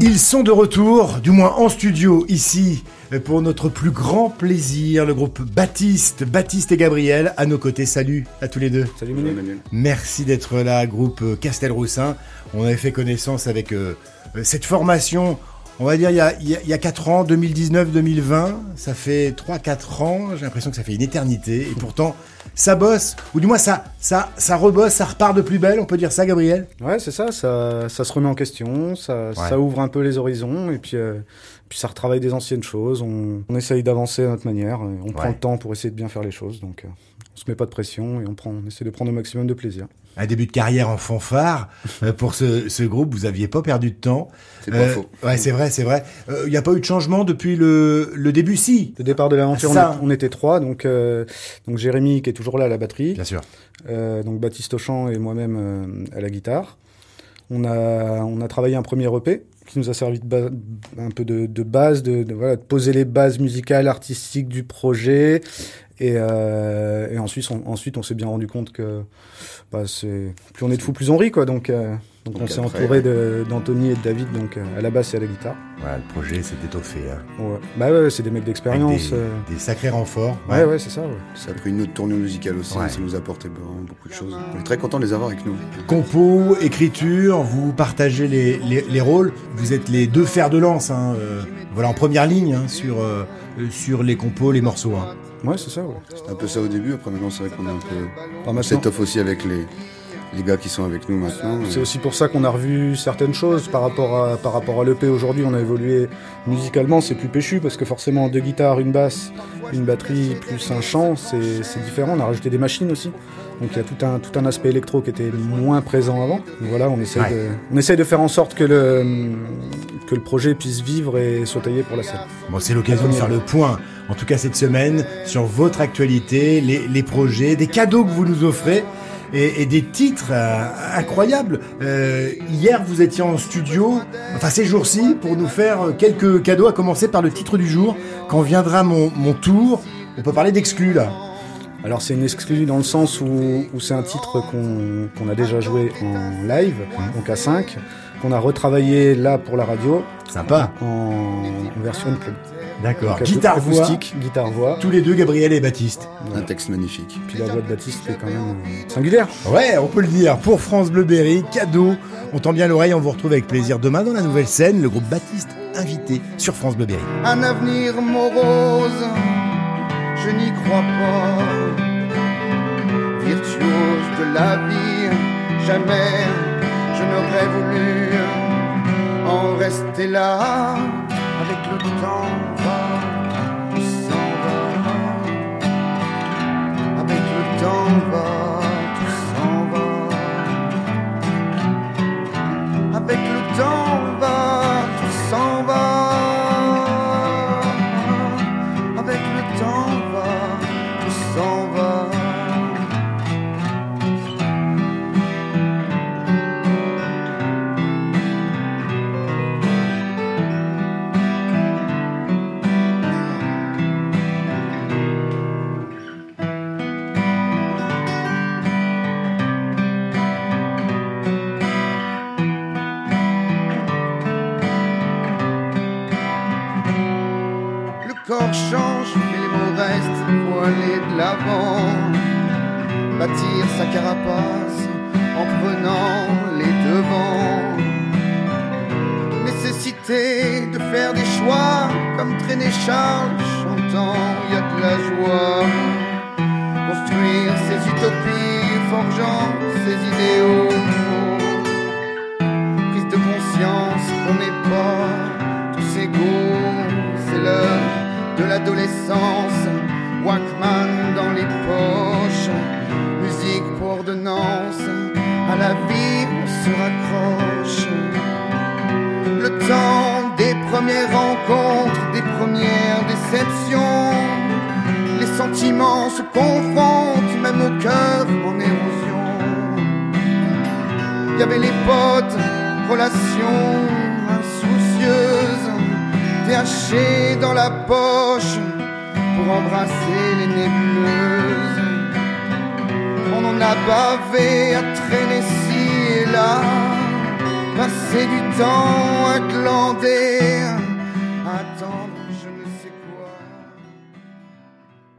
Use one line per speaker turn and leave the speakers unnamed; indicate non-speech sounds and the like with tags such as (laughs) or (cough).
Ils sont de retour, du moins en studio ici, pour notre plus grand plaisir, le groupe Baptiste, Baptiste et Gabriel à nos côtés. Salut à tous les deux.
Salut Manuel.
Merci d'être là, groupe Castelroussin. On avait fait connaissance avec euh, cette formation, on va dire il y a, il y a 4 ans, 2019-2020. Ça fait 3-4 ans, j'ai l'impression que ça fait une éternité. Et pourtant, ça bosse, ou du moins ça, ça, ça rebosse, ça repart de plus belle, on peut dire ça, Gabriel?
Ouais, c'est ça, ça, ça se remet en question, ça, ça ouvre un peu les horizons, et puis, euh, puis ça retravaille des anciennes choses, on, on essaye d'avancer à notre manière, on prend le temps pour essayer de bien faire les choses, donc euh, on se met pas de pression et on, prend, on essaie de prendre au maximum de plaisir
un début de carrière en fanfare (laughs) euh, pour ce, ce, groupe. Vous aviez pas perdu de temps.
C'est pas euh, faux.
Ouais, c'est vrai, c'est vrai. Il euh, n'y a pas eu de changement depuis le, le début, si?
Le départ de l'aventure, on, on, était trois. Donc, euh, donc Jérémy qui est toujours là à la batterie.
Bien sûr.
donc Baptiste Auchan et moi-même à la guitare. On a, on a travaillé un premier EP qui nous a servi de un peu de, de base, de, de, voilà, de poser les bases musicales, artistiques du projet. Et, euh, et ensuite, on, ensuite, on s'est bien rendu compte que bah, c'est plus on est de fou, plus on rit, quoi. Donc, euh, donc, on s'est entouré d'Anthony et de David, donc euh, à la basse et à la guitare.
Ouais, le projet s'est étoffé. Hein.
Ouais. Bah ouais, c'est des mecs d'expérience.
Des, euh... des, sacrés renforts.
Ouais, ouais, c'est ça. Ouais.
Ça a pris une autre tournure musicale aussi. Ça nous a apporté beaucoup de choses. On est très content de les avoir avec nous.
Compo, écriture, vous partagez les, les, les rôles. Vous êtes les deux fers de lance. Hein, euh, voilà, en première ligne hein, sur, sur les compos, les morceaux.
Ouais, c'est ça, ouais.
C'était un peu ça au début, après maintenant c'est vrai qu'on est un peu en set-off aussi avec les, les gars qui sont avec nous maintenant.
C'est aussi pour ça qu'on a revu certaines choses par rapport à, par rapport à l'EP. Aujourd'hui, on a évolué musicalement, c'est plus péchu parce que forcément deux guitares, une basse, une batterie plus un chant, c'est différent. On a rajouté des machines aussi. Donc il y a tout un, tout un aspect électro qui était moins présent avant. Donc voilà, on essaie, ouais. de, on essaie de faire en sorte que le, que le projet puisse vivre et soit taillé pour la scène.
Bon, c'est l'occasion de faire le point, en tout cas cette semaine, sur votre actualité, les, les projets, des cadeaux que vous nous offrez. Et, et, des titres euh, incroyables. Euh, hier, vous étiez en studio, enfin ces jours-ci, pour nous faire quelques cadeaux, à commencer par le titre du jour. Quand viendra mon, mon tour, on peut parler d'exclus là.
Alors c'est une exclue dans le sens où, où c'est un titre qu'on qu a déjà joué en live, mmh. donc à 5, qu'on a retravaillé là pour la radio.
Sympa.
En, en version de club.
D'accord. Guitare
acoustique, voix. guitare voix.
Tous les deux, Gabriel et Baptiste.
Voilà. Un texte magnifique.
Puis la voix de Baptiste est quand même euh, singulière.
Ouais, on peut le dire. Pour France Bleu Berry, cadeau. On tend bien l'oreille, on vous retrouve avec plaisir demain dans la nouvelle scène, le groupe Baptiste invité sur France Bleu Berry.
Un avenir morose, je n'y crois pas. Virtuose de la vie, jamais je n'aurais voulu en rester là corps change, mais les mots restent, aller de l'avant, bâtir sa carapace en prenant les devants. Nécessité de faire des choix, comme traîner Charles chantant, y a de la joie. Construire ses utopies, l'adolescence, Walkman dans les poches, musique pour ordonnance, à la vie on se raccroche. Le temps des premières rencontres, des premières déceptions, les sentiments se confrontent, même au cœur en érosion. Il y avait les potes, relations insoucieuses. Haché dans la poche pour embrasser les nébuleuses. On en a bavé à traîner ci et là, passer du temps à glander, attendre.